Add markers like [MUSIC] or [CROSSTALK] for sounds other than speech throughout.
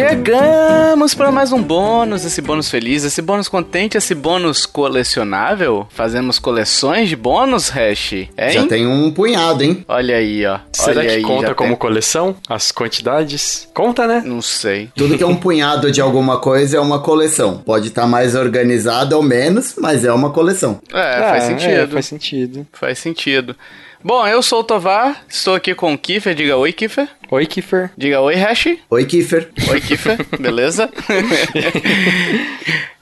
Chegamos para mais um bônus, esse bônus feliz, esse bônus contente, esse bônus colecionável. Fazemos coleções de bônus, Hash? Hein? Já tem um punhado, hein? Olha aí, ó. Será Olha que aí, conta como tem- coleção? As quantidades? Conta, né? Não sei. Tudo que é um [LAUGHS] punhado de alguma coisa é uma coleção. Pode estar mais organizado ou menos, mas é uma coleção. É, faz Ah, sentido. é, faz sentido. Faz sentido. Bom, eu sou o Tovar, estou aqui com o Kiffer. Diga oi, Kiffer. Oi, Kiffer. Diga oi, Hash. Oi, Kiefer. Oi, Kiffer, [LAUGHS] beleza?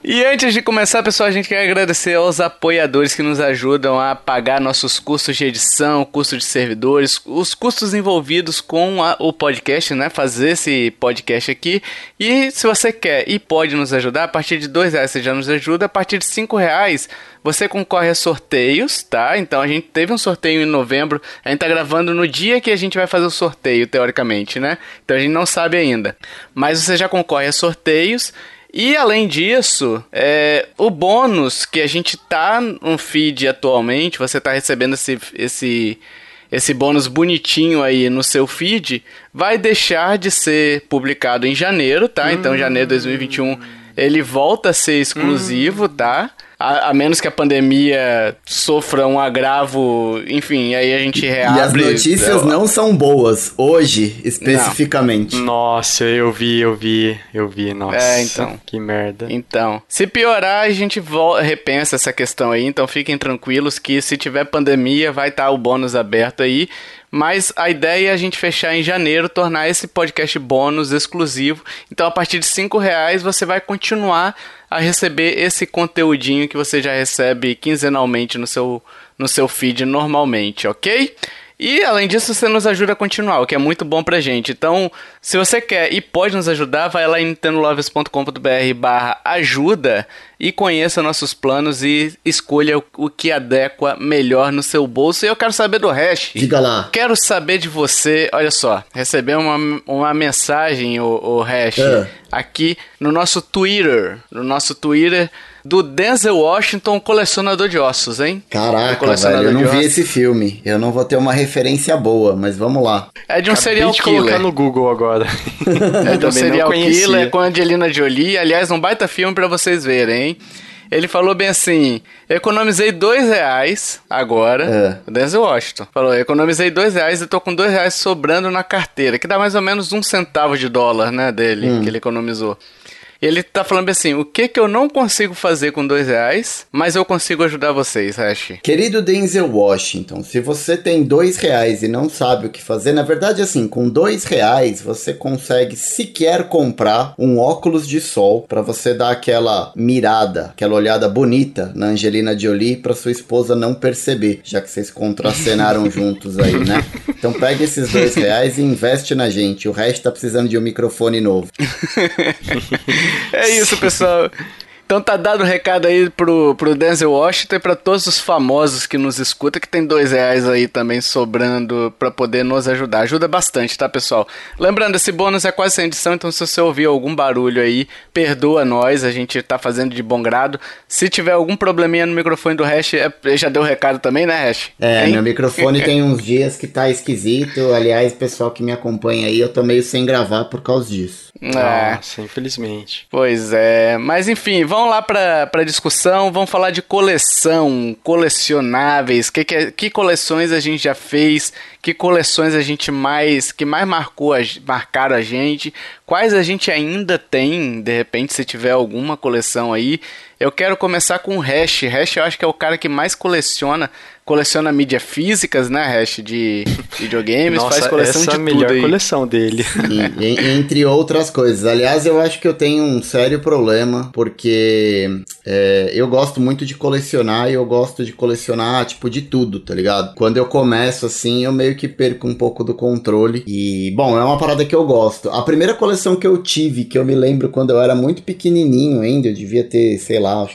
e antes de começar, pessoal, a gente quer agradecer aos apoiadores que nos ajudam a pagar nossos custos de edição, custo de servidores, os custos envolvidos com a- o podcast, né? Fazer esse podcast aqui. E se você quer e pode nos ajudar, a partir de dois reais você já nos ajuda, a partir de cinco reais você concorre a sorteios, tá? Então a gente teve um sorteio em novembro, a gente tá gravando no dia que a gente vai fazer o sorteio, teoricamente, né? Então a gente não sabe ainda. Mas você já concorre a sorteios. E além disso, é, o bônus que a gente tá no feed atualmente, você tá recebendo esse, esse, esse bônus bonitinho aí no seu feed, vai deixar de ser publicado em janeiro, tá? Então janeiro de 2021 ele volta a ser exclusivo, tá? A, a menos que a pandemia sofra um agravo, enfim, aí a gente E as reabre. notícias não são boas, hoje, especificamente. Nossa, eu vi, eu vi, eu vi. Nossa, É, então. Que merda. Então, se piorar, a gente repensa essa questão aí. Então, fiquem tranquilos que se tiver pandemia, vai estar o bônus aberto aí. Mas a ideia é a gente fechar em janeiro, tornar esse podcast bônus exclusivo. Então, a partir de 5 reais, você vai continuar a receber esse conteúdinho que você já recebe quinzenalmente no seu, no seu feed normalmente, ok? E além disso, você nos ajuda a continuar, o que é muito bom pra gente. Então, se você quer e pode nos ajudar, vai lá em nintendolovers.com.br barra ajuda e conheça nossos planos e escolha o, que adequa melhor no seu bolso. E eu quero saber do hash. Diga lá. Quero saber de você, olha só, receber uma, uma mensagem, o, o hash, É. aqui no nosso Twitter, no nosso Twitter do Denzel Washington, colecionador de ossos, hein? Caraca, velho, eu não vi ossos. esse filme. Eu não vou ter uma referência boa, mas vamos lá. É de um Acabei serial de killer. colocar no Google agora. [LAUGHS] É de um serial killer com a Angelina Jolie. Aliás, um baita filme pra vocês verem, hein? Ele falou bem assim: economizei dois reais agora. É. O Denzel Washington falou: economizei dois reais e tô com dois reais sobrando na carteira, que dá mais ou menos um centavo de dólar, né? Dele, que ele economizou. E ele tá falando assim: o que que eu não consigo fazer com dois reais, mas eu consigo ajudar vocês, Hash? Querido Denzel Washington, se você tem dois reais e não sabe o que fazer, na verdade, assim, com dois reais você consegue sequer comprar um óculos de sol pra você dar aquela mirada, aquela olhada bonita na Angelina Jolie pra sua esposa não perceber, já que vocês contracenaram [LAUGHS] juntos aí, né? Então pega esses dois reais e investe na gente. O resto tá precisando de um microfone novo. [LAUGHS] É isso, pessoal. Então tá dado o recado aí pro, pro Denzel Washington e pra todos os famosos que nos escutam, que tem dois reais aí também sobrando pra poder nos ajudar. Ajuda bastante, tá, pessoal? Lembrando, esse bônus é quase sem edição, então se você ouvir algum barulho aí, perdoa nós, a gente tá fazendo de bom grado. Se tiver algum probleminha no microfone do Hash, é, já deu o recado também, né, Hash? É, Hein? meu microfone tem uns dias que tá esquisito. Aliás, pessoal que me acompanha aí, eu tô meio sem gravar por causa disso. É. Nossa, infelizmente. Pois é, mas enfim, vamos lá pra, pra discussão, vamos falar de coleção, colecionáveis, que, que, que coleções a gente já fez, que coleções a gente mais, que mais marcou, a, marcaram a gente, quais a gente ainda tem, de repente se tiver alguma coleção aí. Eu quero começar com o Hash, Hash eu acho que é o cara que mais coleciona, coleciona mídia físicas, né, Hash, de [LAUGHS] videogames, Nossa, faz coleção essa é de a melhor aí. coleção dele. E- entre outras coisas. Aliás, eu acho que eu tenho um sério problema, porque é, eu gosto muito de colecionar e eu gosto de colecionar, tipo, de tudo, tá ligado? Quando eu começo assim, eu meio que perco um pouco do controle. E, bom, é uma parada que eu gosto. A primeira coleção que eu tive, que eu me lembro quando eu era muito pequenininho ainda, eu devia ter, sei lá,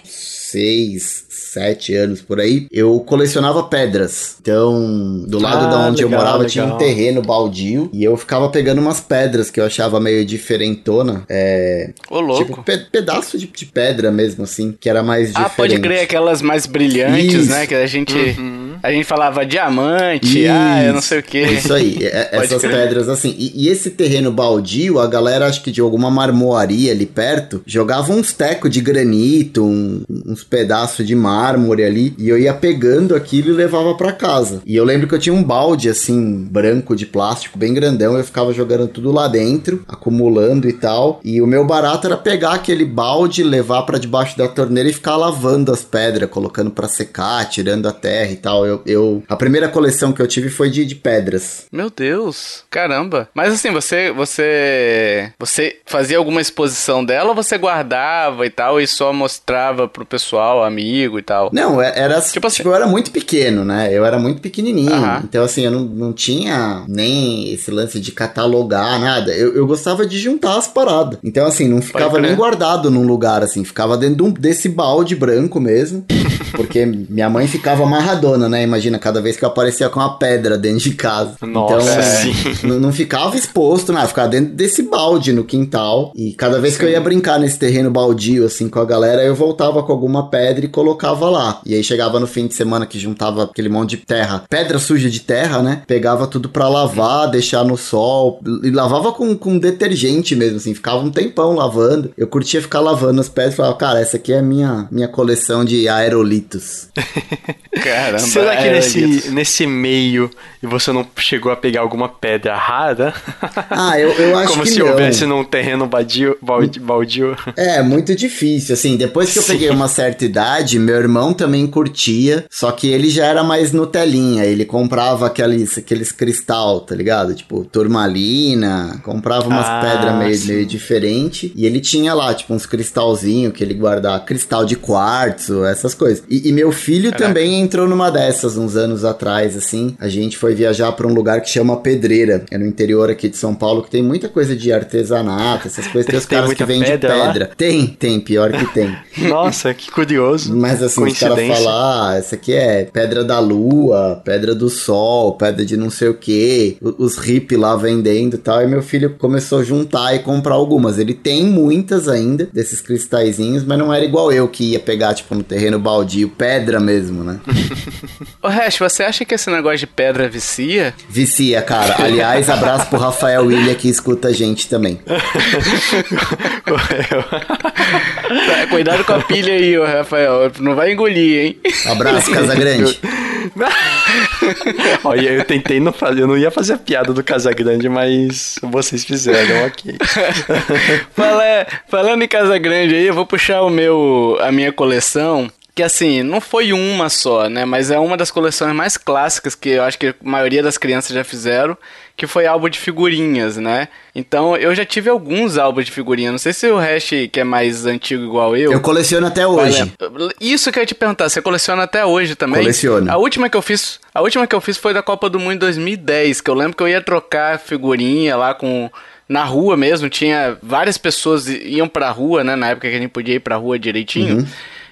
seis, sete anos por aí, eu colecionava pedras. Então, do lado Ah, da onde eu legal, morava tinha um legal. terreno baldio e eu ficava pegando umas pedras que eu achava meio diferentona. É, Ô, louco. tipo, pe- pedaço de, de pedra mesmo, assim, que era mais Ah, diferente. pode crer, aquelas mais brilhantes, Isso. né? Que a gente. Uhum. A gente falava diamante, ah, eu não sei o que. Isso aí, é, essas pedras assim. E, e, esse terreno baldio, a galera, acho que de alguma marmoaria ali perto, jogava uns tecos de granito, um, uns pedaços de mármore ali, e eu ia pegando aquilo e levava para casa. E eu lembro que eu tinha um balde assim, branco de plástico, bem grandão, eu ficava jogando tudo lá dentro, acumulando e tal. E o meu barato era pegar aquele balde, levar para debaixo da torneira e ficar lavando as pedras, colocando para secar, tirando a terra e tal. Eu, eu, a primeira coleção que eu tive foi de, de pedras. Meu Deus, caramba. Mas assim, você, você, você fazia alguma exposição dela ou você guardava e tal e só mostrava pro pessoal, amigo e tal? Não, é, era tipo, assim, tipo eu era muito pequeno, né? Eu era muito pequenininho. Então assim, eu não, não tinha nem esse lance de catalogar nada. Eu, eu gostava de juntar as paradas. Então assim, não ficava nem guardado num lugar assim, ficava dentro de um, desse balde branco mesmo. [LAUGHS] Porque minha mãe ficava amarradona, né? Imagina, cada vez que eu aparecia com uma pedra dentro de casa. Nossa, então, é, [LAUGHS] não, não, ficava exposto, né? Ficava dentro desse balde no quintal. E cada vez que eu ia brincar nesse terreno baldio, assim, com a galera, eu voltava com alguma pedra e colocava lá. E aí chegava no fim de semana que juntava aquele monte de terra, pedra suja de terra, né? Pegava tudo pra lavar, deixar no sol. E lavava com, com detergente mesmo, assim. Ficava um tempão lavando. Eu curtia ficar lavando as pedras e falava, cara, essa aqui é a minha, minha coleção de aerolitos. [LAUGHS] Caramba. Será que nesse, nesse meio você não chegou a pegar alguma pedra rara? [LAUGHS] Ah, eu, eu acho Como que se não. houvesse num terreno baldio, baldio. É, muito difícil. Assim, depois que eu peguei uma certa idade, meu irmão também curtia, só que ele já era mais Nutelinha. Ele comprava aqueles, aqueles cristal, tá ligado? Tipo, turmalina, comprava umas ah, pedras meio, meio diferente. E ele tinha lá, tipo, uns cristalzinhos que ele guardava, cristal de quartzo, essas coisas. E, e meu filho Caraca. também entrou numa dessas uns anos atrás, assim. A gente foi viajar para um lugar que chama Pedreira, é no interior aqui de São Paulo, que tem muita coisa de artesanato, essas coisas. Tem, os caras que vendem pedra, pedra. Tem, tem, pior que tem. [LAUGHS] Nossa, que curioso. Mas assim, os caras falam, ah, essa aqui é pedra da lua, pedra do sol, pedra de não sei o que, os hip lá vendendo e tal. E meu filho começou a juntar e comprar algumas. Ele tem muitas ainda desses cristalzinhos, mas não era igual eu que ia pegar, tipo, no terreno baldio, pedra mesmo, né? [LAUGHS] Ô, Hash, você acha que esse negócio de pedra vicia? Vicia, cara. Aliás, abraço pro Rafael William que escuta a gente também. [LAUGHS] cuidado com a pilha aí, ô Rafael. Não vai engolir, hein? Abraço, Casa Grande. [LAUGHS] Olha, eu tentei não fazer, eu não ia fazer a piada do Casa Grande, mas vocês fizeram, ok. [LAUGHS] Fala, falando em Casa Grande aí, eu vou puxar o meu, a minha coleção que assim, não foi uma só, né? Mas é uma das coleções mais clássicas que eu acho que a maioria das crianças já fizeram, que foi álbum de figurinhas, né? Então eu já tive alguns álbuns de figurinha. Não sei se o Hash, que é mais antigo igual eu. Eu coleciono até hoje. Isso que eu ia te perguntar, você coleciona até hoje também? Coleciono. A última que eu fiz, a última que eu fiz foi da Copa do Mundo em 2010, que eu lembro que eu ia trocar figurinha lá com na rua mesmo, tinha várias pessoas iam pra rua, né, na época que a gente podia ir pra rua direitinho. Uhum.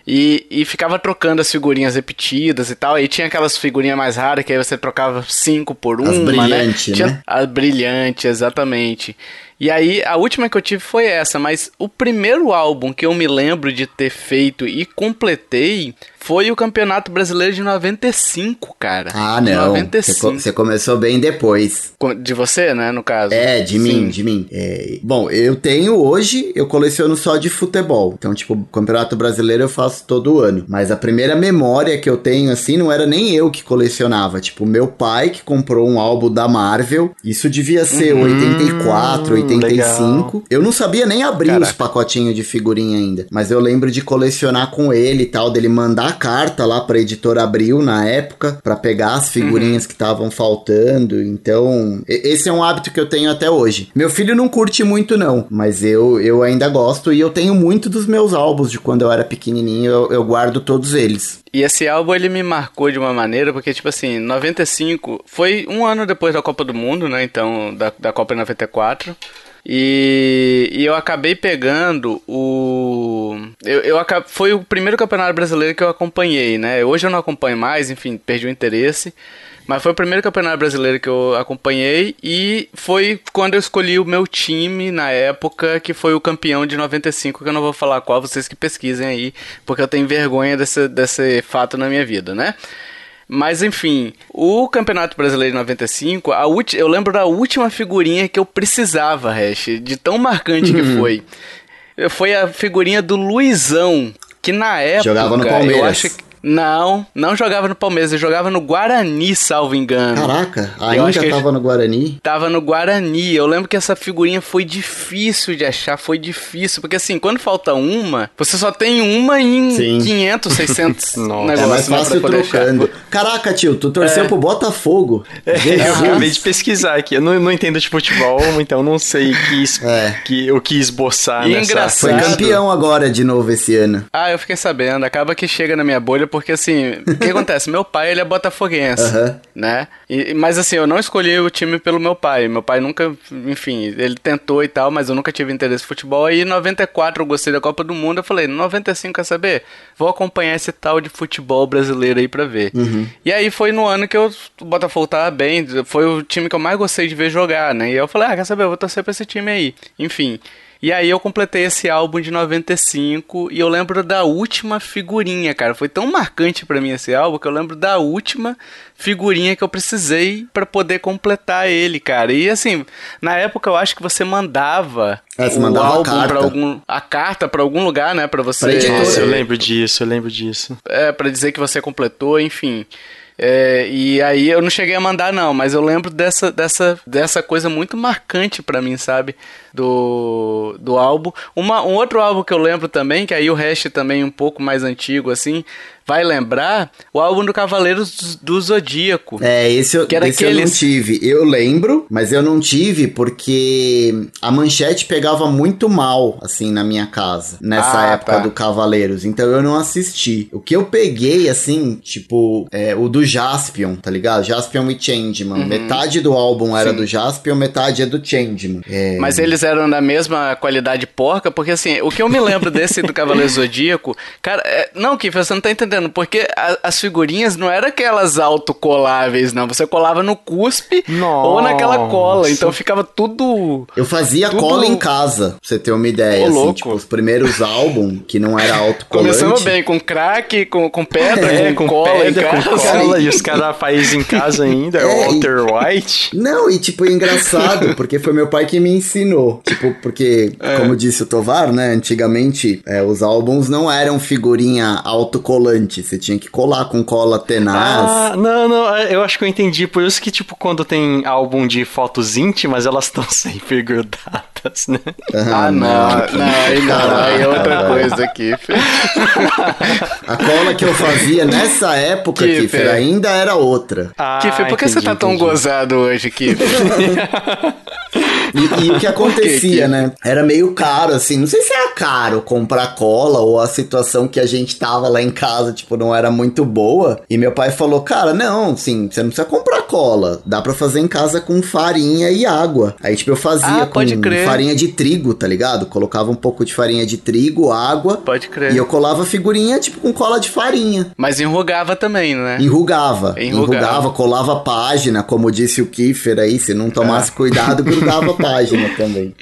E, e ficava trocando as figurinhas repetidas e tal. Aí tinha aquelas figurinhas mais raras que aí você trocava cinco por uma, as brilhante, né? Tinha, A brilhante, exatamente. E aí, a última que eu tive foi essa, mas o primeiro álbum que eu me lembro de ter feito e completei foi o Campeonato Brasileiro de 95, cara. Ah, não. 95. Você começou bem depois. De você, né, no caso? É, de Sim. mim, de mim. É, bom, eu tenho hoje, eu coleciono só de futebol. Então, tipo, o Campeonato Brasileiro eu faço todo ano. Mas a primeira memória que eu tenho, assim, não era nem eu que colecionava. Tipo, meu pai que comprou um álbum da Marvel. Isso devia ser uhum, 84, 85. Legal. Eu não sabia nem abrir Caraca. os pacotinhos de figurinha ainda. Mas eu lembro de colecionar com ele e tal, dele mandar carta lá pra editora Abril na época, para pegar as figurinhas uhum. que estavam faltando. Então, esse é um hábito que eu tenho até hoje. Meu filho não curte muito, não, mas eu, eu ainda gosto e eu tenho muito dos meus álbuns de quando eu era pequenininho, eu, eu guardo todos eles. E esse álbum ele me marcou de uma maneira, porque, tipo assim, 95 foi um ano depois da Copa do Mundo, né? Então, da, da Copa 94. E, e eu acabei pegando o. Eu, eu acab... Foi o primeiro campeonato brasileiro que eu acompanhei, né? Hoje eu não acompanho mais, enfim, perdi o interesse. Mas foi o primeiro campeonato brasileiro que eu acompanhei e foi quando eu escolhi o meu time na época, que foi o campeão de 95, que eu não vou falar qual, vocês que pesquisem aí, porque eu tenho vergonha desse, desse fato na minha vida, né? Mas enfim, o Campeonato Brasileiro de 95, a eu lembro da última figurinha que eu precisava, Hash, de tão marcante que uhum. foi. Foi a figurinha do Luizão, que na época. Jogava no Palmeiras. Eu acho que não, não jogava no Palmeiras, ele jogava no Guarani, salvo engano. Caraca, ainda tava no Guarani? Tava no Guarani. Eu lembro que essa figurinha foi difícil de achar, foi difícil. Porque assim, quando falta uma, você só tem uma em Sim. 500, 600 [LAUGHS] negócios. É mais fácil trocando. Achar. Caraca, tio, tu torceu é. pro Botafogo. É, eu acabei de pesquisar aqui. Eu não, não entendo de futebol, então não sei que, é. que, o que esboçar e nessa... Engraçado. Foi campeão agora de novo esse ano. Ah, eu fiquei sabendo. Acaba que chega na minha bolha porque assim, o que [LAUGHS] acontece? Meu pai, ele é botafoguense, uhum. né? E, mas assim, eu não escolhi o time pelo meu pai. Meu pai nunca, enfim, ele tentou e tal, mas eu nunca tive interesse em futebol. E em 94 eu gostei da Copa do Mundo, eu falei, 95 quer saber? Vou acompanhar esse tal de futebol brasileiro aí pra ver. Uhum. E aí foi no ano que eu, o Botafogo tava bem, foi o time que eu mais gostei de ver jogar, né? E eu falei, ah, quer saber? Eu vou torcer pra esse time aí. Enfim. E aí eu completei esse álbum de 95 e eu lembro da última figurinha, cara. Foi tão marcante para mim esse álbum que eu lembro da última figurinha que eu precisei para poder completar ele, cara. E assim, na época eu acho que você mandava é, você o mandava álbum a carta. algum a carta para algum lugar, né, para você. Nossa, eu lembro disso, eu lembro disso. É, para dizer que você completou, enfim. É, e aí eu não cheguei a mandar não, mas eu lembro dessa, dessa, dessa coisa muito marcante para mim, sabe? Do, do álbum. Uma, um outro álbum que eu lembro também, que aí o resto também um pouco mais antigo assim, vai lembrar o álbum do Cavaleiros do, Zodíaco. É, esse, eu, que era esse aqueles... eu não tive. Eu lembro, mas eu não tive porque a manchete pegava muito mal, assim, na minha casa, nessa ah, época tá. do Cavaleiros. Então eu não assisti. O que eu peguei, assim, tipo, é, o do Jaspion, tá ligado? Jaspion e Changeman. Uhum. Metade do álbum era Sim. do Jaspion, metade é do Changeman. É... Mas eles eram da mesma qualidade porca, porque assim, o que eu me lembro desse do Cavaleiros Zodíaco, [LAUGHS] cara, é... não, Kiff, você não tá entendendo entendendo, porque a, as figurinhas não eram aquelas autocoláveis, não. Você colava no cuspe Nossa. ou naquela cola, então ficava tudo. Eu fazia tudo... cola em casa, pra você ter uma ideia. Ô, assim, louco. tipo, os primeiros álbuns que não era autocolante. Começamos bem, com crack, com, com pedra, é, com, com cola pedra, com cola, e [LAUGHS] os caras fazem em casa ainda, é, Walter e... White. Não, e tipo, é engraçado, [LAUGHS] porque foi meu pai que me ensinou. Tipo, porque, é. como disse o Tovar, né, antigamente é, os álbuns não eram figurinha autocolante você tinha que colar com cola tenaz. Ah, não, não, é, eu acho que eu entendi. Por isso que, tipo, quando tem álbum de fotos íntimas, elas estão [LAUGHS] sempre grudadas, né? Ah, ah não, não, não, não, aí [LAUGHS] é outra coisa aqui. A cola que eu fazia nessa época, Kiffer, ainda era outra. Ah, Kiffer, por que entendi, você tá tão entendi. gozado hoje, Kiffer? [LAUGHS] E, e, o que acontecia, né? Era meio caro, assim. Não sei se era caro comprar cola ou a situação que a gente tava lá em casa, tipo, não era muito boa. E meu pai falou, cara, não, sim, você não precisa comprar cola. Dá pra fazer em casa com farinha e água. Aí, tipo, eu fazia ah, com farinha de trigo, tá ligado? Colocava um pouco de farinha de trigo, água. Pode crer. E eu colava figurinha, tipo, com cola de farinha. Mas enrugava também, né? Enrugava. Enrugava, enrugava colava página, como disse o Kiefer aí, se não tomasse é. cuidado, grudava [LAUGHS] página também.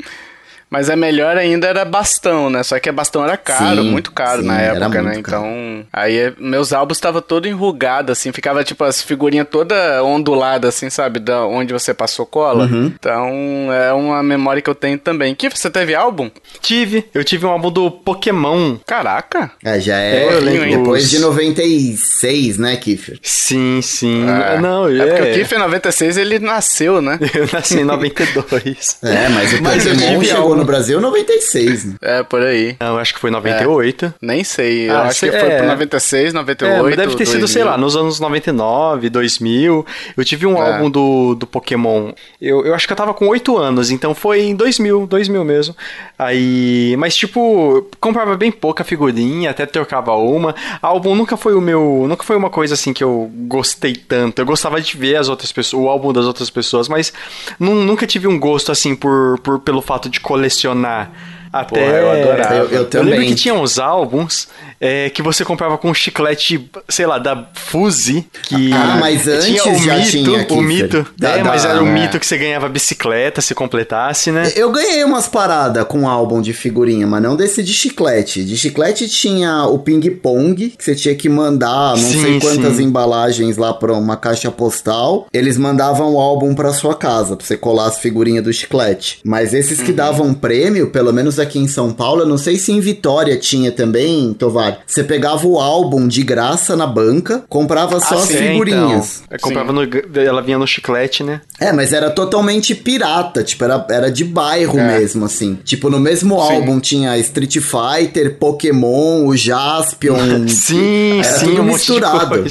Mas a melhor ainda era bastão, né? Só que bastão era caro, sim, muito caro sim, na época, né? Então, aí é, meus álbuns estavam todo enrugado, assim, ficava tipo as figurinhas toda ondulada, assim, sabe? Da onde você passou cola. Uhum. Então, é uma memória que eu tenho também. Que você teve álbum? Tive. Eu tive um álbum do Pokémon. Caraca. É, já é. é depois de 96, né, Kiffer? Sim, sim. É. Não, é. é porque o Kiffer 96 ele nasceu, né? [LAUGHS] Eu nasci em 92. é, mas o mas Pokémon chegou no Brasil 96, né? É, por aí. Não, acho que foi 98. É, nem sei. Eu ah, acho que foi é. 96, 98. É, deve ter 2000. sido, sei lá, nos anos 99, 2000. Eu tive um é. álbum do, do Pokémon. Eu, eu acho que eu tava com 8 anos, então foi em 2000, 2000 mesmo. Aí. Mas, tipo, comprava bem pouca figurinha, até trocava uma. Álbum nunca foi o meu. Nunca foi uma coisa assim que eu gostei tanto. Eu gostava de ver as outras pessoas, o álbum das outras pessoas, mas nunca tive um gosto assim por, por pelo fato de colecionar colecionar Até Porra, eu adorava. Eu, eu, eu lembro que tinha uns álbuns é, que você comprava com chiclete, sei lá, da Fuse, que ah, mas antes tinha o já mito, tinha aqui, o mito. Da, é, da, mas era o um mito que você ganhava bicicleta se completasse, né? Eu ganhei umas paradas com álbum de figurinha, mas não desse de chiclete. De chiclete tinha o ping-pong, que você tinha que mandar não sim, sei quantas sim. embalagens lá pra uma caixa postal. Eles mandavam o álbum pra sua casa, pra você colar as figurinhas do chiclete. Mas esses que uhum. davam prêmio, pelo menos aqui em São Paulo, eu não sei se em Vitória tinha também, Tovar. Você pegava o álbum de graça na banca, comprava só ah, as sim, figurinhas. Então. comprava no, ela vinha no chiclete, né? É, mas era totalmente pirata, tipo, era, era de bairro é. mesmo, assim. Tipo, no mesmo sim. álbum tinha Street Fighter, Pokémon, o Jaspion. [LAUGHS] sim, era sim, tudo um misturado.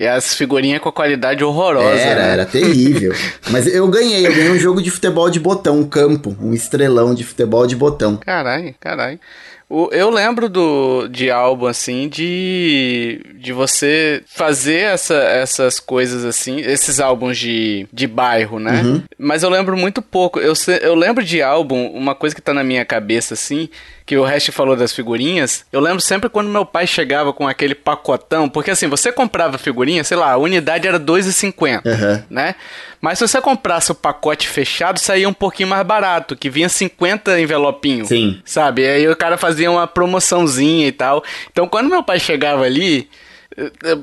E as figurinhas com a qualidade horrorosa. Era, né? era terrível. [LAUGHS] Mas eu ganhei, eu ganhei um jogo de futebol de botão, um campo, um estrelão de futebol de botão. Caralho, caralho. Eu lembro do, de álbum, assim, de, de você fazer essa, essas coisas, assim, esses álbuns de, de bairro, né? Uhum. Mas eu lembro muito pouco. Eu, eu lembro de álbum, uma coisa que tá na minha cabeça, assim, que o resto falou das figurinhas, eu lembro sempre quando meu pai chegava com aquele pacotão, porque assim, você comprava figurinha, sei lá, a unidade era 2,50, uhum. né? Mas se você comprasse o pacote fechado, saía um pouquinho mais barato, que vinha 50 envelopinhos. Sim. Sabe? E aí o cara fazia uma promoçãozinha e tal. Então quando meu pai chegava ali,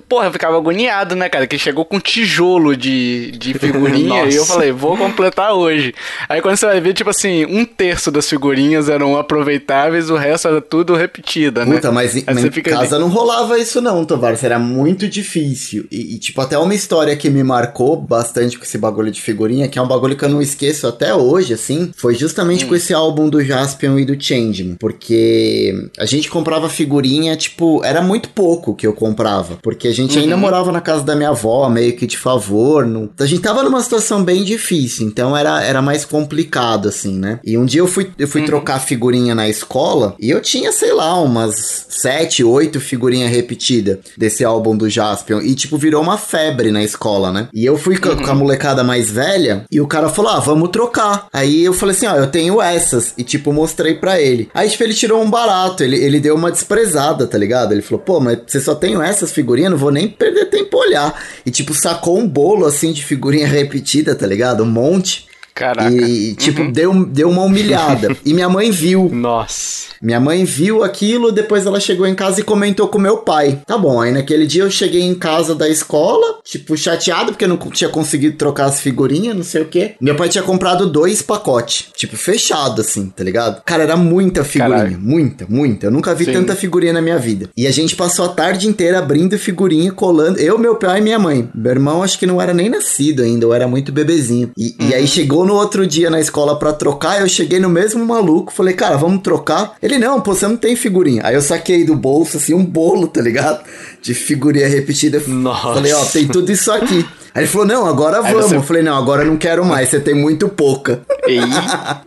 Porra, eu ficava agoniado, né, cara? Que chegou com tijolo de, de [LAUGHS] figurinha e eu falei, vou completar hoje. Aí quando você vai ver, tipo assim, um terço das figurinhas eram aproveitáveis, o resto era tudo repetida, né? Puta, mas em, em casa ali... não rolava isso não, Tovar. Era muito difícil. E, e, tipo, até uma história que me marcou bastante com esse bagulho de figurinha, que é um bagulho que eu não esqueço até hoje, assim, foi justamente hum. com esse álbum do Jaspion e do Changeman. Porque a gente comprava figurinha, tipo, era muito pouco que eu comprava morava. Porque a gente uhum. ainda morava na casa da minha avó, meio que de favor. No... A gente tava numa situação bem difícil, então era, era mais complicado, assim, né? E um dia eu fui, eu fui uhum. trocar figurinha na escola e eu tinha, sei lá, umas sete, oito figurinhas repetidas desse álbum do Jaspion. E, tipo, virou uma febre na escola, né? E eu fui uhum. com a uhum. molecada mais velha e o cara falou: ah, vamos trocar. Aí eu falei assim: ó, eu tenho essas. E, tipo, mostrei pra ele. Aí, tipo, ele tirou um barato, ele, ele deu uma desprezada, tá ligado? Ele falou: pô, mas você só tem essas essas figurinhas, não vou nem perder tempo olhar. E, tipo, sacou um bolo, assim, de figurinha repetida, tá ligado? Um monte. Caraca. E, tipo, uhum. deu, deu uma humilhada. e minha mãe viu. [LAUGHS] Nossa. Minha mãe viu aquilo, depois ela chegou em casa e comentou com meu pai. Tá bom, aí naquele dia eu cheguei em casa da escola, tipo, chateado, porque eu não tinha conseguido trocar as figurinhas, não sei o quê. Meu pai tinha comprado dois pacotes, tipo, fechado, assim, tá ligado? Cara, era muita figurinha. Caralho. Muita, muita. Eu nunca vi Sim. tanta figurinha na minha vida. E a gente passou a tarde inteira abrindo figurinha, colando. Eu, meu pai e minha mãe. Meu irmão acho que não era nem nascido ainda, eu era muito bebezinho. E, uhum. e aí uhum. chegou no outro dia na escola para trocar, eu cheguei no mesmo maluco, falei, cara, vamos trocar? Ele, não, pô, você não tem figurinha. Aí eu saquei do bolso, assim, um bolo, tá ligado? De figurinha repetida. Nossa. Falei, ó, tem tudo isso aqui. Aí ele falou, não, agora vamos. Você... Eu falei, não, agora eu não quero mais, você tem muito pouca. Ei,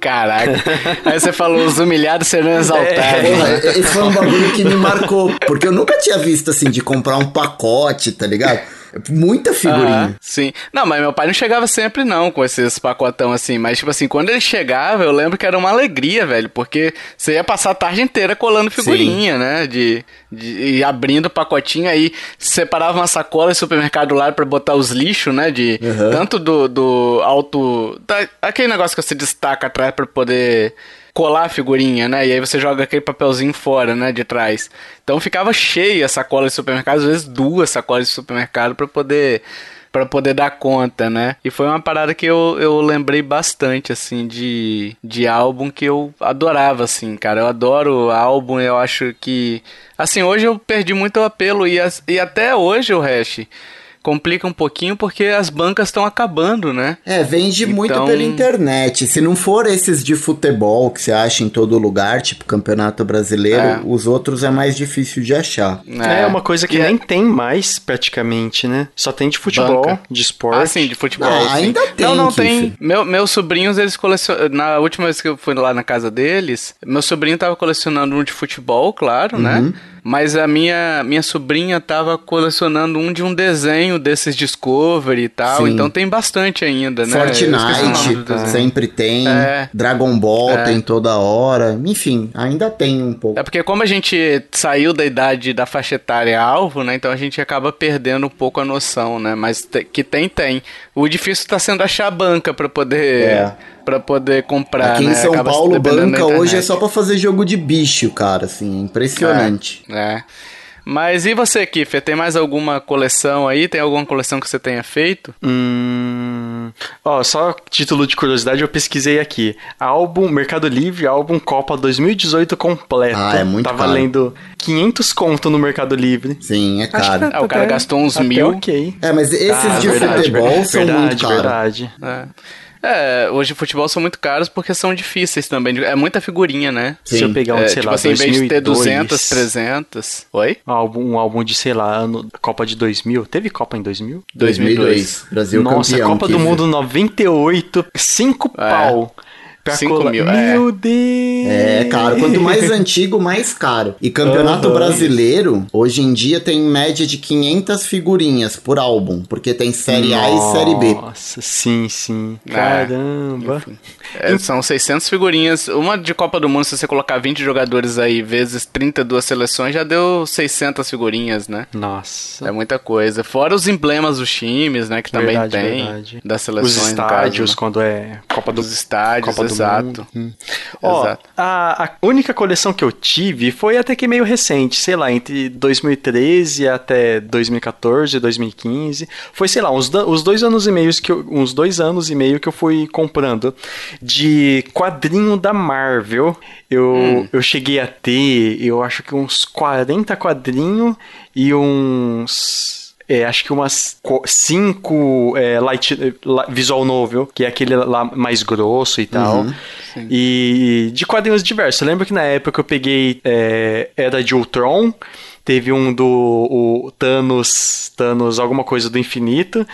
caraca. Aí você falou, os humilhados serão exaltados. É, [LAUGHS] esse foi um bagulho que me marcou, porque eu nunca tinha visto, assim, de comprar um pacote, tá ligado? Muita figurinha. sim. Não, mas meu pai não chegava sempre não com esses pacotão assim. Mas, tipo assim, quando ele chegava, eu lembro que era uma alegria, velho. Porque você ia passar a tarde inteira colando figurinha, sim. né? De, de, e abrindo o pacotinho aí. Separava uma sacola em supermercado lá para botar os lixos, né? De, uhum. Tanto do, do alto... Da, aquele negócio que você destaca atrás para poder colar a figurinha, né? E aí você joga aquele papelzinho fora, né, de trás. Então ficava cheia a sacola de supermercado, às vezes duas sacolas de supermercado para poder para poder dar conta, né? E foi uma parada que eu, eu lembrei bastante, assim, de, de álbum que eu adorava, assim, cara. Eu adoro álbum, eu acho que... Assim, hoje eu perdi muito o apelo e, e até hoje o Hash complica um pouquinho porque as bancas estão acabando, né? É, vende então... muito pela internet. Se não for esses de futebol que você acha em todo lugar, tipo Campeonato Brasileiro, é. os outros é mais difícil de achar. É, é uma coisa que e nem é... tem mais praticamente, né? Só tem de futebol, Banca. de esporte. Ah, sim, de futebol. Ah, ainda tem. Não, não tem. Meu, meus sobrinhos, eles colecionam. Na última vez que eu fui lá na casa deles, meu sobrinho tava colecionando um de futebol, claro, né? uhum. né? Mas a minha, minha sobrinha tava colecionando um de um desenho desses Discovery e tal. Sim. Então tem bastante ainda, né? Fortnite sempre tem. É. Dragon Ball é. tem toda hora. Enfim, ainda tem um pouco. É porque como a gente saiu da idade da faixa etária alvo, né? Então a gente acaba perdendo um pouco a noção, né? Mas que tem, tem. O difícil tá sendo achar a banca para poder. É para poder comprar. Aqui né? em São Acaba Paulo, banca hoje é só para fazer jogo de bicho, cara, assim, impressionante. É. é. Mas e você, Kiffer? Tem mais alguma coleção aí? Tem alguma coleção que você tenha feito? Hum. Ó, só título de curiosidade, eu pesquisei aqui. Álbum Mercado Livre, álbum Copa 2018 completo. Ah, é muito Tá caro. valendo 500 conto no Mercado Livre. Sim, é caro. Ah, o cara gastou uns mil. ok. É, mas esses ah, de verdade, futebol verdade, são verdade, muito caros. Verdade, verdade. É. É, hoje futebol são muito caros porque são difíceis também. É muita figurinha, né? Sim. Se eu pegar um, é, sei tipo lá, assim, 2002, em vez de ter 200, 300... Oi? Um álbum, um álbum de, sei lá, ano, Copa de 2000. Teve Copa em 2000? 2002. Brasil Nossa, campeão. Copa do Mundo 98, 5 é. pau. 5 mil, é. Meu Deus! É, caro. Quanto mais antigo, mais caro. E campeonato uhum. brasileiro, hoje em dia, tem média de 500 figurinhas por álbum, porque tem série Nossa, A e série B. Nossa, sim, sim. É. Caramba. É, são 600 figurinhas. Uma de Copa do Mundo, se você colocar 20 jogadores aí, vezes 32 seleções, já deu 600 figurinhas, né? Nossa. É muita coisa. Fora os emblemas dos times, né, que verdade, também tem. Verdade. Das seleções. Os estádios, caso, né? quando é Copa dos estádios, Copa exato. Hum. Ó, exato. A, a única coleção que eu tive foi até que meio recente, sei lá, entre 2013 até 2014, 2015. Foi, sei lá, uns, uns dois anos e meio que eu, uns dois anos e meio que eu fui comprando de quadrinho da Marvel. Eu, hum. eu cheguei a ter, eu acho que uns 40 quadrinhos e uns é, acho que umas cinco é, light, visual novel, que é aquele lá mais grosso e tal. Uhum, e de quadrinhos diversos. Eu lembro que na época eu peguei é, Era de Ultron, teve um do o Thanos, Thanos, alguma coisa do infinito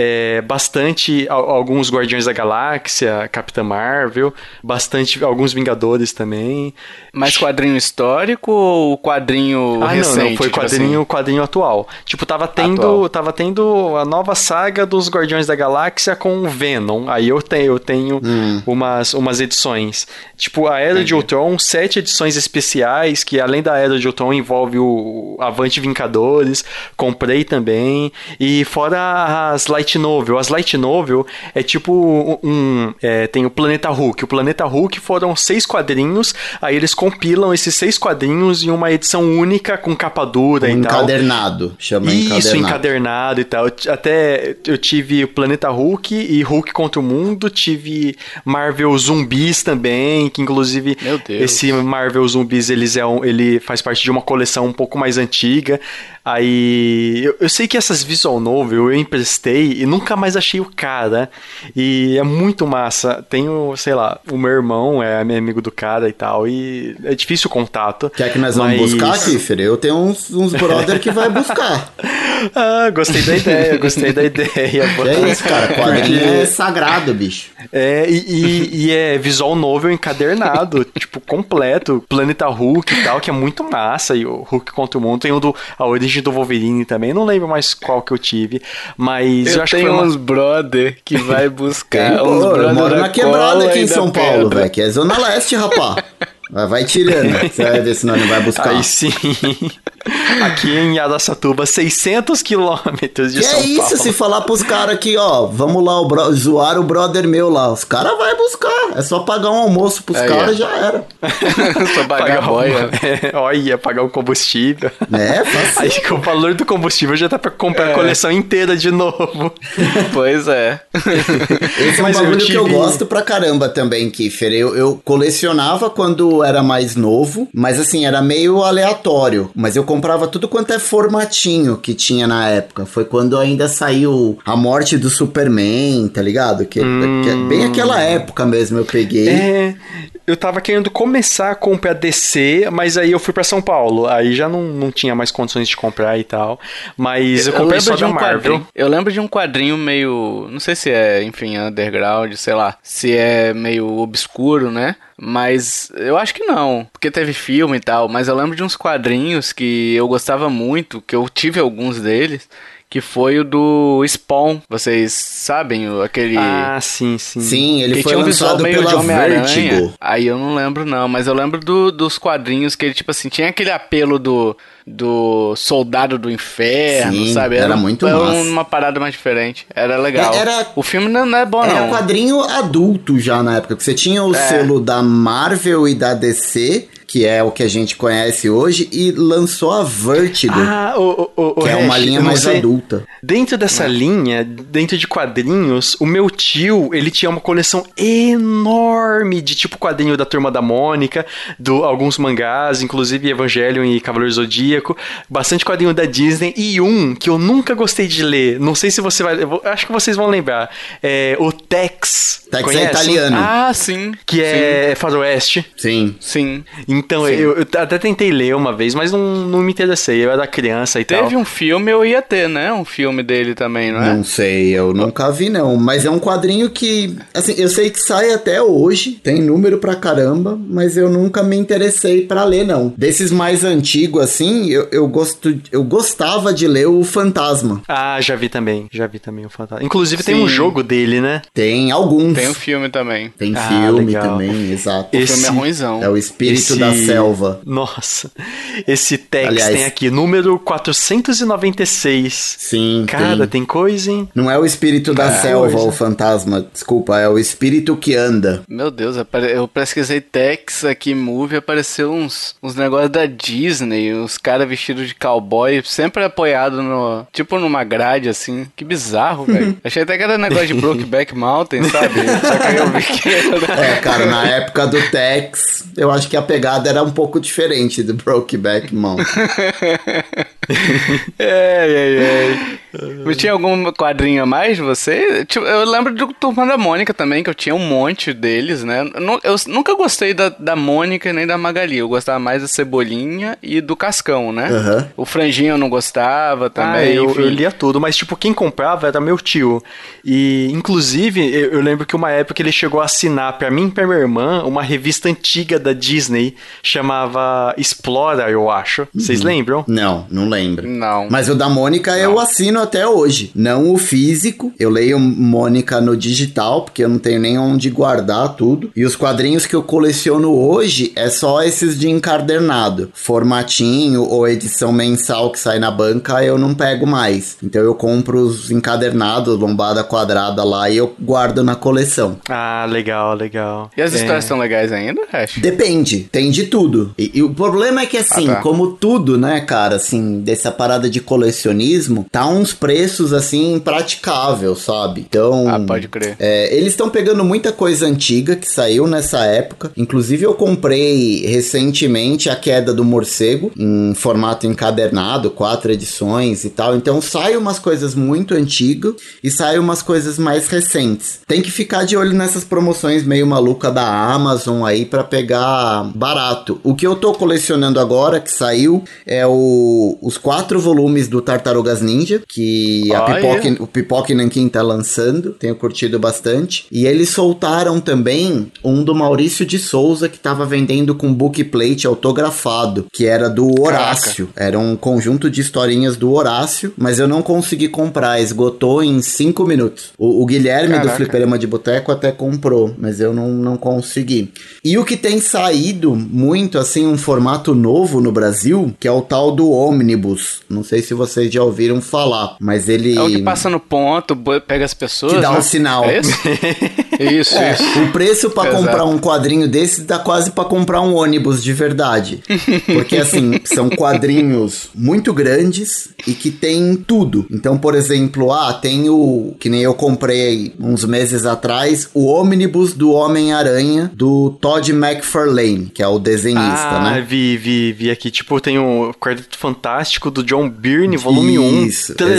é, bastante alguns Guardiões da Galáxia, Capitã Marvel, bastante alguns Vingadores também. Mas quadrinho histórico ou quadrinho ah, recente? Não, não, foi tipo quadrinho, assim? quadrinho atual. Tipo, tava tendo, atual. tava tendo a nova saga dos Guardiões da Galáxia com o Venom. Aí eu tenho, eu tenho hum. umas, umas edições. Tipo, a Era de Ultron, sete edições especiais, que além da Era de Ultron envolve o Avante Vingadores, comprei também. E fora as Light light novel. As light novel é tipo um. É, tem o Planeta Hulk. O Planeta Hulk foram seis quadrinhos, aí eles compilam esses seis quadrinhos em uma edição única com capa dura um e tal. Encadernado, chama Isso, encadernado. encadernado e tal. Até eu tive o Planeta Hulk e Hulk contra o Mundo, tive Marvel Zumbis também, que inclusive esse Marvel Zumbis eles é um, ele faz parte de uma coleção um pouco mais antiga. Aí eu, eu, sei que essas visual novel eu emprestei e nunca mais achei o cara. E é muito massa. Tenho, sei lá, o meu irmão é amigo do cara e tal. E é difícil o contato. Quer que nós vamos mas... buscar, Kiffer? Eu tenho uns, uns brother que vai buscar. [LAUGHS] ah, gostei da ideia, gostei da ideia. [LAUGHS] É isso, cara. Quadrinho Porque... é sagrado, bicho. É, e, e, e, é visual novel encadernado, [LAUGHS] tipo, completo. Planeta Hulk e tal, que é muito massa. E o Hulk contra o mundo. Tem o do A Origem do Wolverine também, não lembro mais qual que eu tive, mas eu, eu acho que foi uns brother que [LAUGHS] vai buscar tem, uns brother eu moro na quebrada aqui em São Paulo, velho, que é Zona Leste, rapá. Vai tirando, você vai ver se não vai buscar. Aí sim. Aqui em Araçatuba, 600 quilômetros de que São é isso, Paulo. se falar pros caras aqui, ó, vamos lá, o bro, zoar o brother meu lá. Os caras vai buscar. É só pagar um almoço pros caras e já era. [LAUGHS] só pagar, pagar a boia. É, [LAUGHS] olha, pagar o combustível. É, fácil. [LAUGHS] Aí que o valor do combustível já tá pra comprar é. a coleção inteira de novo. pois é. Esse é um bagulho tive... que eu gosto pra caramba também, Kiffer. Eu, eu colecionava quando era mais novo, mas assim, era meio aleatório. Mas eu comprava tudo quanto é formatinho que tinha na época. Foi quando ainda saiu a morte do Superman, tá ligado? Que, hum. que é bem aquela época mesmo eu peguei. É. eu tava querendo começar a comprar DC, mas aí eu fui para São Paulo. Aí já não, não tinha mais condições de comprar e tal. Mas eu, eu comprei só de um Marvel. Quadrinho, eu lembro de um quadrinho meio. Não sei se é, enfim, underground, sei lá. Se é meio obscuro, né? Mas eu acho que não, porque teve filme e tal. Mas eu lembro de uns quadrinhos que eu gostava muito, que eu tive alguns deles que foi o do Spawn. Vocês sabem aquele. Ah, sim, sim. Sim, ele que foi tinha um lançado meio pela de Vertigo. Aí eu não lembro não, mas eu lembro do, dos quadrinhos que ele tipo assim tinha aquele apelo do do Soldado do Inferno, Sim, sabe? Era, era muito era massa. uma parada mais diferente. Era legal. Era, o filme não, é bom, era não. Era quadrinho adulto já na época, porque você tinha o é. selo da Marvel e da DC que é o que a gente conhece hoje, e lançou a Vertigo, ah, o, o, o, que é uma linha mais sei. adulta. Dentro dessa é. linha, dentro de quadrinhos, o meu tio, ele tinha uma coleção enorme de tipo quadrinho da Turma da Mônica, do alguns mangás, inclusive Evangelion e Cavaleiro Zodíaco, bastante quadrinho da Disney, e um que eu nunca gostei de ler, não sei se você vai, acho que vocês vão lembrar, é o Tex. Tex é conhece? é italiano. Ah, sim. Que sim. é faroeste. Sim. Sim. Então, eu, eu, até tentei ler uma vez, mas não, não me interessei. Eu era criança e Teve tal. Teve um filme, eu ia ter, né? Um filme dele também, não é? Não sei, eu nunca vi, não. Mas é um quadrinho que, assim, eu sei que sai até hoje, tem número pra caramba, mas eu nunca me interessei para ler, não. Desses mais antigos, assim, eu, eu, gosto, eu gostava de ler o Fantasma. Ah, já vi também, já vi também o Fantasma. Inclusive Sim. tem um jogo dele, né? Tem alguns. Tem um filme também. Tem ah, filme legal. também, exato. Esse... O filme é ruimzão. É o Espírito Esse... da Selva. Nossa. Esse text Aliás, tem aqui, número 496. Sim. Cara, tem, tem coisa, hein? Não é o Espírito da Selva, coisa. o fantasma. Desculpa, é o Espírito que anda. Meu Deus, eu pesquisei Tex aqui, movie, apareceu uns, uns negócios da Disney, uns caras vestidos de cowboy, sempre apoiado no. Tipo numa grade, assim. Que bizarro, velho. [LAUGHS] Achei até que era negócio de Brokeback Mountain, sabe? [LAUGHS] Só que aí eu vi que era. É, cara, na época do Tex, eu acho que a pegada era um pouco diferente do Brokeback Mountain. [LAUGHS] é, é, é. Mas tinha algum quadrinho a mais você? Tipo, eu lembro do Turma da Mônica também, que eu tinha um monte deles, né? Eu nunca gostei da, da Mônica nem da Magali. Eu gostava mais da Cebolinha e do Cascão, né? Uhum. O Franjinho eu não gostava também. Ah, eu, eu, lia tudo, mas tipo, quem comprava era meu tio. E, inclusive, eu, eu lembro que uma época ele chegou a assinar para mim e pra minha irmã uma revista antiga da Disney, chamava Explora, eu acho. Vocês uhum. lembram? Não, não lembro. Não. Mas o da Mônica não. eu assino até hoje. Não o físico. Eu leio Mônica no digital, porque eu não tenho nem onde guardar tudo. E os quadrinhos que eu coleciono hoje é só esses de encadernado. Formatinho ou edição mensal que sai na banca, eu não pego mais. Então eu compro os encadernados, lombada quadrada lá, e eu guardo na coleção. Ah, legal, legal. E as é. histórias são legais ainda, Hash? Depende, tem de tudo. E, e o problema é que assim, ah, tá. como tudo, né, cara, assim, dessa parada de colecionismo, tá uns preços assim impraticável, sabe? Então. Ah, pode crer. É, eles estão pegando muita coisa antiga que saiu nessa época. Inclusive, eu comprei recentemente a queda do morcego em formato encadernado, quatro edições e tal. Então sai umas coisas muito antigas e sai umas coisas mais recentes. Tem que ficar de olho nessas promoções meio maluca da Amazon aí para pegar barato. O que eu tô colecionando agora, que saiu, é o, os quatro volumes do Tartarugas Ninja, que que a Pipoque, o Pipoque Nankin tá lançando, tenho curtido bastante. E eles soltaram também um do Maurício de Souza que tava vendendo com bookplate autografado, que era do Horácio. Caraca. Era um conjunto de historinhas do Horácio, mas eu não consegui comprar, esgotou em 5 minutos. O, o Guilherme Caraca. do Fliperama de Boteco até comprou, mas eu não, não consegui. E o que tem saído muito, assim, um formato novo no Brasil, que é o tal do ônibus. Não sei se vocês já ouviram falar. Mas ele. É o que passa no ponto, pega as pessoas. Que dá né? um sinal. É isso? [LAUGHS] isso, é, isso. O preço para comprar um quadrinho desse dá quase para comprar um ônibus de verdade. [LAUGHS] Porque assim, são quadrinhos muito grandes e que tem tudo. Então, por exemplo, ah, tem o. Que nem eu comprei uns meses atrás, o ônibus do Homem-Aranha do Todd McFarlane, que é o desenhista, ah, né? vi, vi, vi aqui. Tipo, tem o Quarteto Fantástico do John Byrne, volume Isso, 1. 300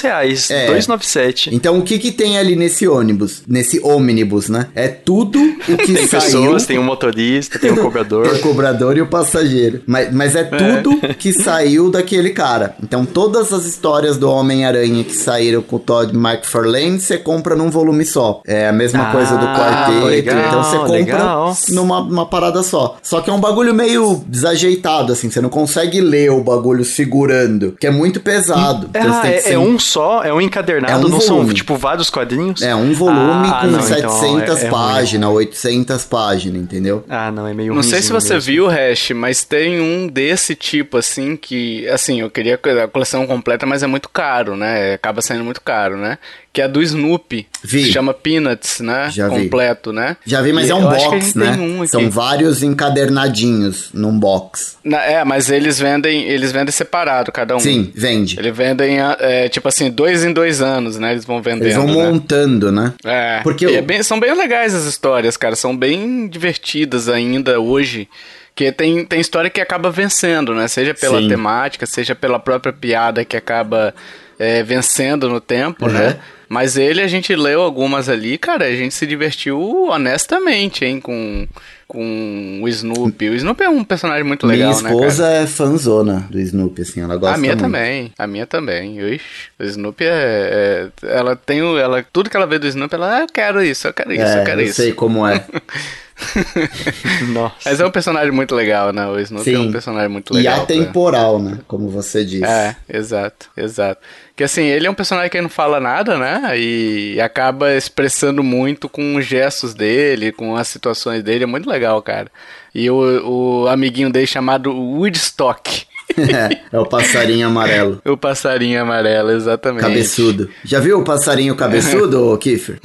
reais, é. 297. Então o que que tem ali nesse ônibus, nesse ônibus, né? É tudo o que [LAUGHS] tem saiu. Tem pessoas, tem um motorista, tem um [LAUGHS] cobrador. tem o cobrador e o passageiro. Mas, mas é tudo é. [LAUGHS] que saiu daquele cara. Então todas as histórias do Homem-Aranha que saíram com o Todd McFarlane, você compra num volume só. É a mesma ah, coisa do quarteto. Legal, então você compra legal. numa parada só. Só que é um bagulho meio desajeitado, assim. Você não consegue ler o bagulho segurando, que é muito pesado. Então ah, é, é, um só? É um encadernado? É um não volume. são, tipo, vários quadrinhos? É um volume ah, com não, 700 então é, é páginas, 800 páginas, entendeu? Ah, não, é meio Não sei se você mesmo. viu, Hash, mas tem um desse tipo, assim, que, assim, eu queria a coleção completa, mas é muito caro, né? Acaba saindo muito caro, né? que é do Snoopy. Vi. Se chama Peanuts, né? Já Completo, vi. né? Já vi, mas e é um box, né? Um São vários encadernadinhos num box. Na, é, mas eles vendem, eles vendem separado, cada um. Sim, vende. Eles vendem, é, tipo assim, dois em dois anos, né? Eles vão vendendo. Eles vão né? montando, né? É. Porque eu... é bem, são bem legais as histórias, cara. São bem divertidas ainda hoje. Porque tem, tem história que acaba vencendo, né? Seja pela Sim. temática, seja pela própria piada que acaba é, vencendo no tempo, uhum. né? Mas ele, a gente leu algumas ali, cara, a gente se divertiu honestamente, hein, com, com o Snoopy. O Snoopy é um personagem muito legal, né, Minha esposa é fanzona do Snoopy, assim, ela gosta A minha muito. também, a minha também. Ixi, o Snoopy é, é, Ela tem o... Ela, tudo que ela vê do Snoopy, ela, ah, eu quero isso, eu quero isso, é, eu quero eu isso. sei como é. [LAUGHS] [LAUGHS] Nossa. Mas é um personagem muito legal, né? O Snoopy Sim. é um personagem muito legal. E atemporal, pra... né? Como você disse. É, exato, exato. Que assim, ele é um personagem que não fala nada, né? E acaba expressando muito com os gestos dele, com as situações dele. É muito legal, cara. E o, o amiguinho dele chamado Woodstock. [LAUGHS] é, é o passarinho amarelo. [LAUGHS] O passarinho amarelo, exatamente. Cabeçudo. Já viu o passarinho cabeçudo, Kiffer?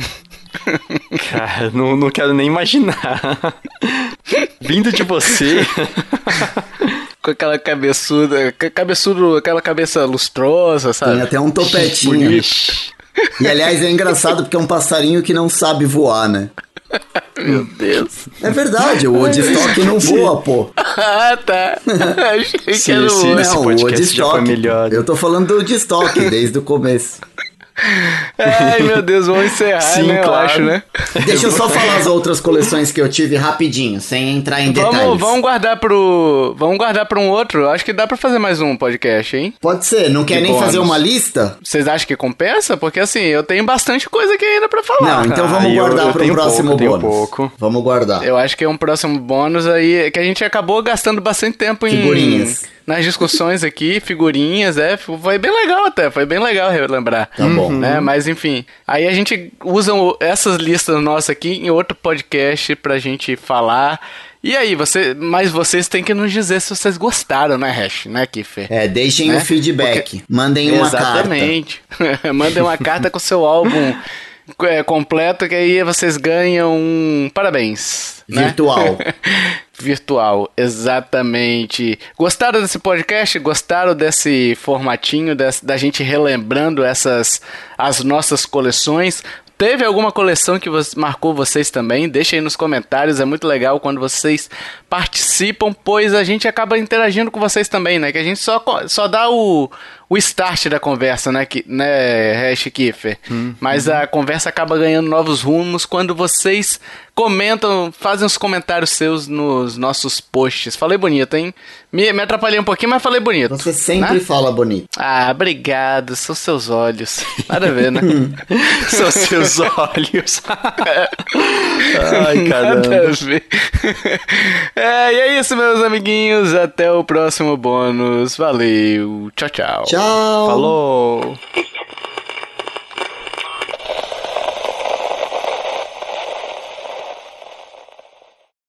Cara, não, não quero nem imaginar. Vindo de você. Com aquela cabeçuda, cabeçudo, aquela cabeça lustrosa, sabe? Tem até um topetinho. E aliás é engraçado porque é um passarinho que não sabe voar, né? Meu Deus. É verdade, o Woodstock não voa, pô. Ah, tá. [LAUGHS] Achei que era o Não, o Woodstock. Eu tô falando do Woodstock desde o começo. Ai, meu Deus, vamos encerrar, Sim, né? Claro. Eu acho, né? Deixa eu só falar as outras coleções que eu tive rapidinho, sem entrar em vamos, detalhes. Vamos guardar pro. Vamos guardar pra um outro. Acho que dá pra fazer mais um podcast, hein? Pode ser. Não quer nem bônus. fazer uma lista? Vocês acham que compensa? Porque assim, eu tenho bastante coisa aqui ainda pra falar. Não, então vamos ah, guardar eu, pro um próximo pouco, bônus. Pouco. Vamos guardar. Eu acho que é um próximo bônus aí que a gente acabou gastando bastante tempo em. Figurinhas nas discussões aqui, figurinhas, é, foi bem legal até, foi bem legal relembrar. Tá bom. Né? Mas enfim, aí a gente usa essas listas nossas aqui em outro podcast pra gente falar. E aí, você, mas vocês têm que nos dizer se vocês gostaram, né, Hash, né, Kiffer? É, deixem né? o feedback. Porque... Mandem uma Exatamente. carta. Exatamente. [LAUGHS] Mandem uma carta com seu álbum [LAUGHS] é, completo, que aí vocês ganham um parabéns. Né? Virtual. Né? [LAUGHS] Virtual, exatamente. Gostaram desse podcast? Gostaram desse formatinho desse, da gente relembrando essas as nossas coleções? Teve alguma coleção que você, marcou vocês também? Deixa aí nos comentários, é muito legal quando vocês participam, pois a gente acaba interagindo com vocês também, né? Que a gente só, só dá o, o start da conversa, né, que, né Hash Kiffer? Hum, Mas hum. a conversa acaba ganhando novos rumos quando vocês comentam, fazem os comentários seus nos nossos posts. Falei bonito, hein? Me, me atrapalhei um pouquinho, mas falei bonito. Você sempre né? fala bonito. Ah, obrigado. São seus olhos. Nada a ver, né? [LAUGHS] São seus olhos. Ai, caramba. [LAUGHS] Nada a ver. É, e é isso, meus amiguinhos. Até o próximo bônus. Valeu. Tchau, tchau. Tchau. Falou.